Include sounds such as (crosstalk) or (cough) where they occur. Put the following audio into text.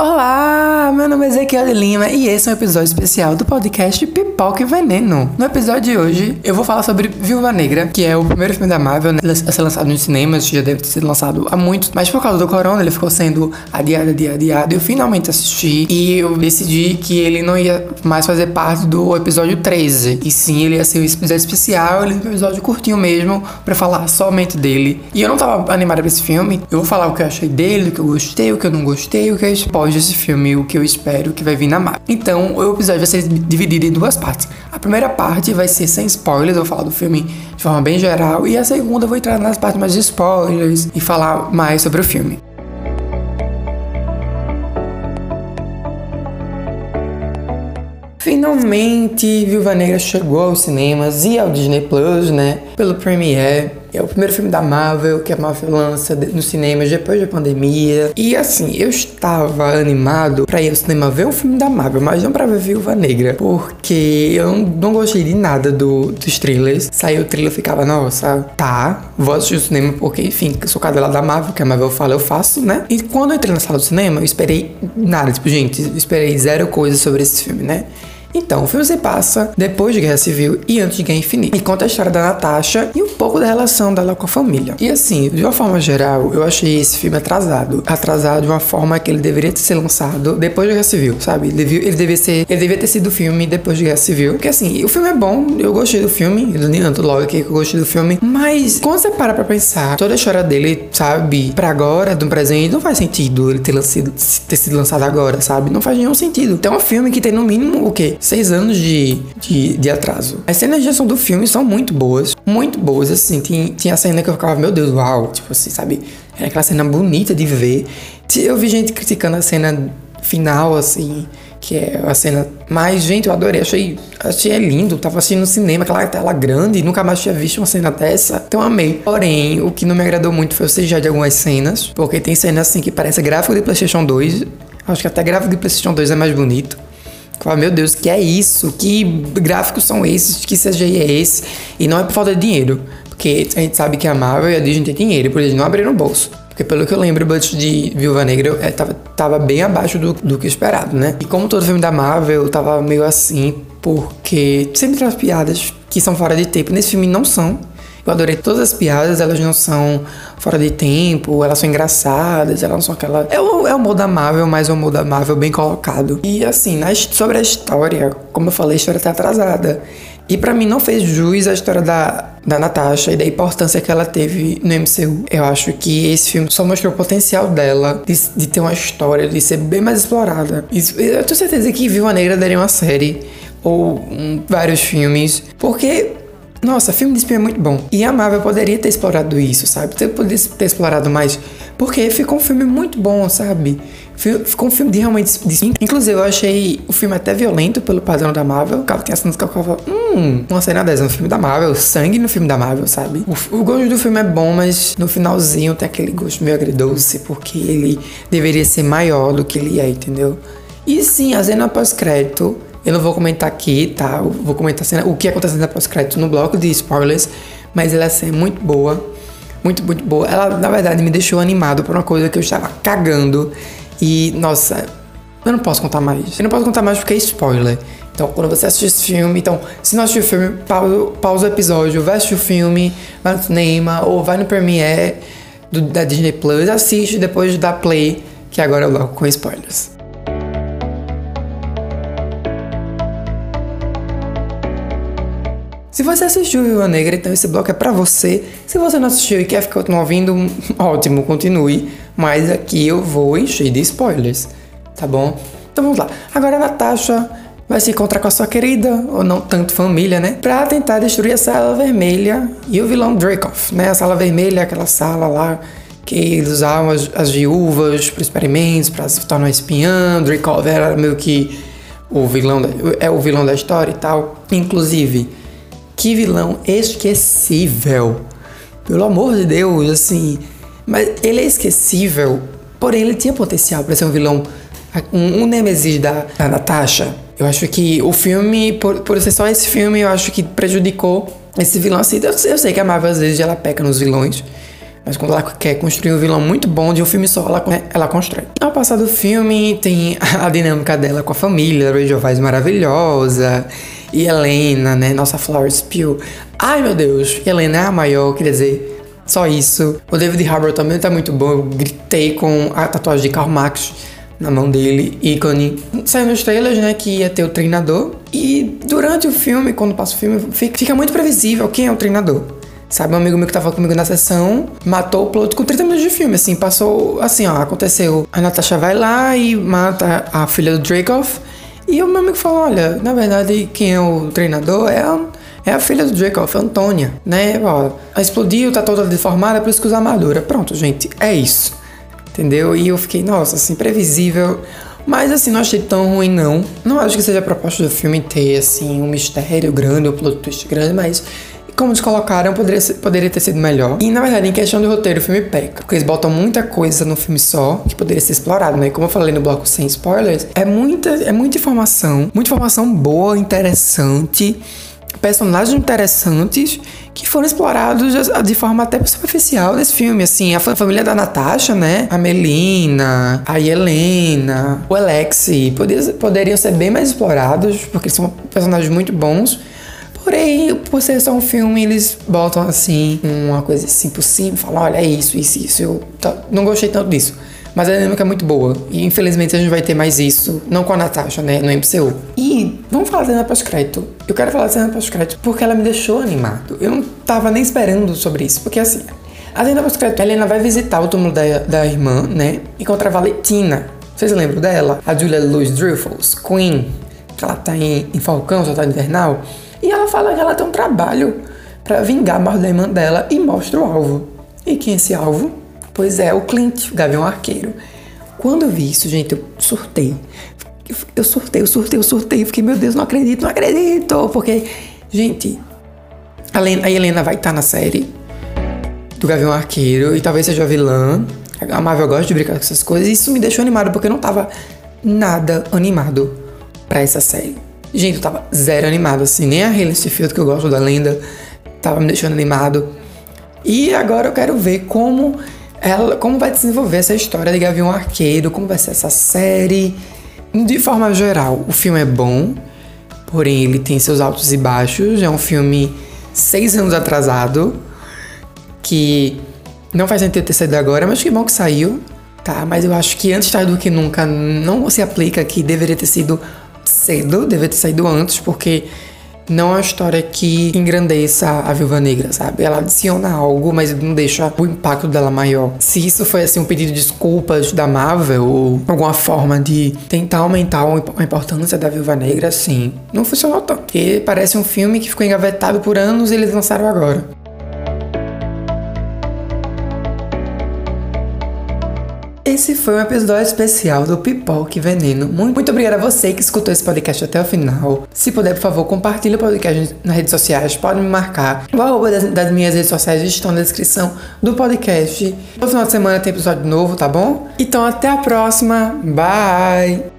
Olá, meu nome é Ezequiel Lima e esse é um episódio especial do podcast Pipoca e Veneno. No episódio de hoje, eu vou falar sobre Viúva Negra, que é o primeiro filme da Marvel né, a ser lançado nos cinemas, já deve ter sido lançado há muito, mas por causa do corona ele ficou sendo adiado, adiado, adiado. Eu finalmente assisti e eu decidi que ele não ia mais fazer parte do episódio 13, e sim ele ia ser um episódio especial, ele é um episódio curtinho mesmo, para falar somente dele. E eu não tava animada pra esse filme, eu vou falar o que eu achei dele, o que eu gostei, o que eu não gostei, o que eu após esse filme o que eu espero que vai vir na Marvel. Então, o episódio vai ser dividido em duas partes. A primeira parte vai ser sem spoilers, eu vou falar do filme de forma bem geral, e a segunda eu vou entrar nas partes mais de spoilers e falar mais sobre o filme. Finalmente, Viúva Negra chegou aos cinemas e ao Disney Plus, né? Pelo Premiere. É o primeiro filme da Marvel que a Marvel lança nos cinemas depois da pandemia. E assim, eu estava animado para ir ao cinema ver um filme da Marvel, mas não para ver Viúva Negra, porque eu não gostei de nada do, dos trailers. Saiu o trailer e ficava, nossa, tá, vou assistir o cinema porque, enfim, sou cadela da Marvel, que a Marvel fala, eu faço, né? E quando eu entrei na sala do cinema, eu esperei nada, tipo, gente, eu esperei zero coisa sobre esse filme, né? Então, o filme se passa depois de Guerra Civil e antes de Guerra Infinita. E conta a história da Natasha e um pouco da relação dela com a família. E assim, de uma forma geral, eu achei esse filme atrasado. Atrasado de uma forma que ele deveria ter sido lançado depois de Guerra Civil, sabe? Ele, devia, ele, devia ser, ele devia ter sido filme depois de Guerra Civil. Porque assim, o filme é bom, eu gostei do filme, eu adianto logo aqui que eu gostei do filme. Mas quando você para pra pensar, toda a história dele, sabe, pra agora, do presente, não faz sentido ele ter, ter sido lançado agora, sabe? Não faz nenhum sentido. Então é um filme que tem no mínimo o quê? Seis anos de, de, de, atraso. As cenas de ação do filme são muito boas, muito boas, assim. Tinha, tinha a cena que eu ficava, meu Deus, uau, tipo assim, sabe? Era aquela cena bonita de ver. Eu vi gente criticando a cena final, assim, que é a cena mais. Gente, eu adorei, achei, achei lindo. Tava assistindo no cinema, aquela tela grande, nunca mais tinha visto uma cena dessa. Então amei. Porém, o que não me agradou muito foi o CGI de algumas cenas, porque tem cenas assim que parece gráfico de PlayStation 2. Acho que até gráfico de PlayStation 2 é mais bonito. Fala, meu Deus, que é isso? Que gráficos são esses? Que CGI é esse? E não é por falta de dinheiro. Porque a gente sabe que a Marvel e a Disney têm dinheiro, por eles não abriram o bolso. Porque pelo que eu lembro, o budget de Viúva Negra é, tava, tava bem abaixo do, do que esperado, né? E como todo filme da Marvel, tava meio assim, porque sempre tem as piadas que são fora de tempo. Nesse filme não são. Eu adorei todas as piadas, elas não são fora de tempo, elas são engraçadas, elas não são aquela. É o, é o amável, mas é um modo amável bem colocado. E assim, sobre a história, como eu falei, a história tá atrasada. E para mim não fez jus a história da, da Natasha e da importância que ela teve no MCU. Eu acho que esse filme só mostrou o potencial dela de, de ter uma história, de ser bem mais explorada. Eu tenho certeza que Viva Negra daria uma série ou um, vários filmes, porque nossa, filme de espia é muito bom. E a Marvel poderia ter explorado isso, sabe? Poderia ter explorado mais. Porque ficou um filme muito bom, sabe? Ficou um filme de realmente. De... Inclusive, eu achei o filme até violento pelo padrão da Marvel. Ficava, tem cenas que eu ficava. Hum, uma cena dessa no filme da Marvel. Sangue no filme da Marvel, sabe? O, o gosto do filme é bom, mas no finalzinho tem aquele gosto meio agridoce. Porque ele deveria ser maior do que ele é, entendeu? E sim, a cena pós-crédito eu não vou comentar aqui, tá? Eu vou comentar cena, o que acontece na pós-crédito no bloco de spoilers, mas ela é muito boa. Muito, muito boa. Ela, na verdade, me deixou animado por uma coisa que eu estava cagando. E, nossa, eu não posso contar mais. Eu não posso contar mais porque é spoiler. Então, quando você assistir esse filme, então, se não assistiu o filme, pausa, pausa o episódio, vai assistir o filme, vai no cinema ou vai no Premiere do, da Disney Plus, assiste depois da Play, que agora é logo com spoilers. Se você assistiu Viúva Negra, então esse bloco é para você. Se você não assistiu e quer ficar ouvindo, (laughs) ótimo, continue. Mas aqui eu vou encher de spoilers, tá bom? Então vamos lá. Agora a Natasha vai se encontrar com a sua querida, ou não tanto família, né? Pra tentar destruir a Sala Vermelha e o vilão Dracoff, né? A Sala Vermelha é aquela sala lá que eles usavam as, as viúvas para experimentos, para se tornar espiã. Dracoff era meio que o vilão, da, é o vilão da história e tal. Inclusive, que vilão esquecível. Pelo amor de Deus, assim. Mas ele é esquecível, porém ele tinha potencial para ser um vilão, um, um nemesis da, da Natasha. Eu acho que o filme, por, por ser só esse filme, eu acho que prejudicou esse vilão. Assim, eu, eu sei que a Marvel às vezes ela peca nos vilões, Mas quando ela quer construir um vilão muito bom de um filme só, ela, ela constrói. Ao passar do filme, tem a dinâmica dela com a família, a Rachel Weisz maravilhosa, e Helena, né? Nossa Florence Pugh. Ai, meu Deus, Helena é a maior, quer dizer, só isso. O David Harbour também tá muito bom. Eu gritei com a tatuagem de Karl Marx na mão dele, ícone. Saiu nos trailers, né, que ia ter o treinador. E durante o filme, quando passa o filme, fica muito previsível quem é o treinador. Sabe, um amigo meu que tava comigo na sessão matou o plot com 30 minutos de filme, assim, passou, assim, ó, aconteceu. A Natasha vai lá e mata a filha do Dracoff. E o meu amigo falou, olha, na verdade, quem é o treinador é a, é a filha do Dracoff, a Antônia, né? Ó, explodiu, tá toda deformada, por isso que usa armadura. Pronto, gente, é isso entendeu? E eu fiquei, nossa, assim, previsível. Mas assim, não achei tão ruim, não. Não acho que seja a proposta do filme ter, assim, um mistério grande, um plot twist grande, mas como eles colocaram, poderia, poderia ter sido melhor. E na verdade, em questão de roteiro, o filme peca. Porque eles botam muita coisa no filme só que poderia ser explorado, né? Como eu falei no bloco sem spoilers, é muita, é muita informação, muita informação boa, interessante personagens interessantes que foram explorados de forma até superficial nesse filme. Assim, a família da Natasha, né? A Melina, a Helena, o Alexi poderiam ser bem mais explorados, porque são personagens muito bons. Porém, por ser só um filme, eles botam assim, uma coisa assim por cima, falam: olha, é isso, isso, isso. Eu não gostei tanto disso. Mas a dinâmica é muito boa. E infelizmente a gente vai ter mais isso, não com a Natasha, né? No MCU. E vamos falar da cena pós-crédito. Eu quero falar da cena pós-crédito porque ela me deixou animado. Eu não tava nem esperando sobre isso. Porque assim, a cena pós-crédito, Helena vai visitar o túmulo da, da irmã, né? Encontra a Valentina. Vocês lembram dela? A Julia Louis Dreyfus, Queen. Que ela tá em, em Falcão, Soldado Invernal. E ela fala que ela tem um trabalho para vingar a morte da irmã dela e mostra o alvo. E quem é esse alvo? Pois é, o Clint, o Gavião Arqueiro. Quando eu vi isso, gente, eu surtei. Eu surtei, eu surtei, eu surtei. Fiquei, meu Deus, não acredito, não acredito. Porque, gente, a Helena vai estar na série do Gavião Arqueiro e talvez seja a vilã. A Marvel gosta de brincar com essas coisas. E isso me deixou animado porque eu não tava nada animado para essa série. Gente, eu tava zero animado, assim. Nem a Hayley Steinfeld, que eu gosto da lenda, tava me deixando animado. E agora eu quero ver como ela, como vai desenvolver essa história de Gavião Arqueiro, como vai ser essa série. De forma geral, o filme é bom, porém ele tem seus altos e baixos. É um filme seis anos atrasado, que não faz sentido ter saído agora, mas que bom que saiu, tá? Mas eu acho que antes tarde do que nunca não se aplica que deveria ter sido cedo, deveria ter saído antes, porque não é uma história que engrandeça a Viúva Negra, sabe? Ela adiciona algo, mas não deixa o impacto dela maior. Se isso foi assim um pedido de desculpas da Marvel ou alguma forma de tentar aumentar a importância da Viúva Negra, sim, não funcionou tanto. Porque parece um filme que ficou engavetado por anos e eles lançaram agora. Esse foi um episódio especial do Pipoque Veneno. Muito, muito obrigada a você que escutou esse podcast até o final. Se puder, por favor, compartilhe o podcast nas redes sociais. Pode me marcar. O arroba das, das, minhas redes sociais estão na descrição do podcast. No final de semana tem episódio novo, tá bom? Então até a próxima. Bye!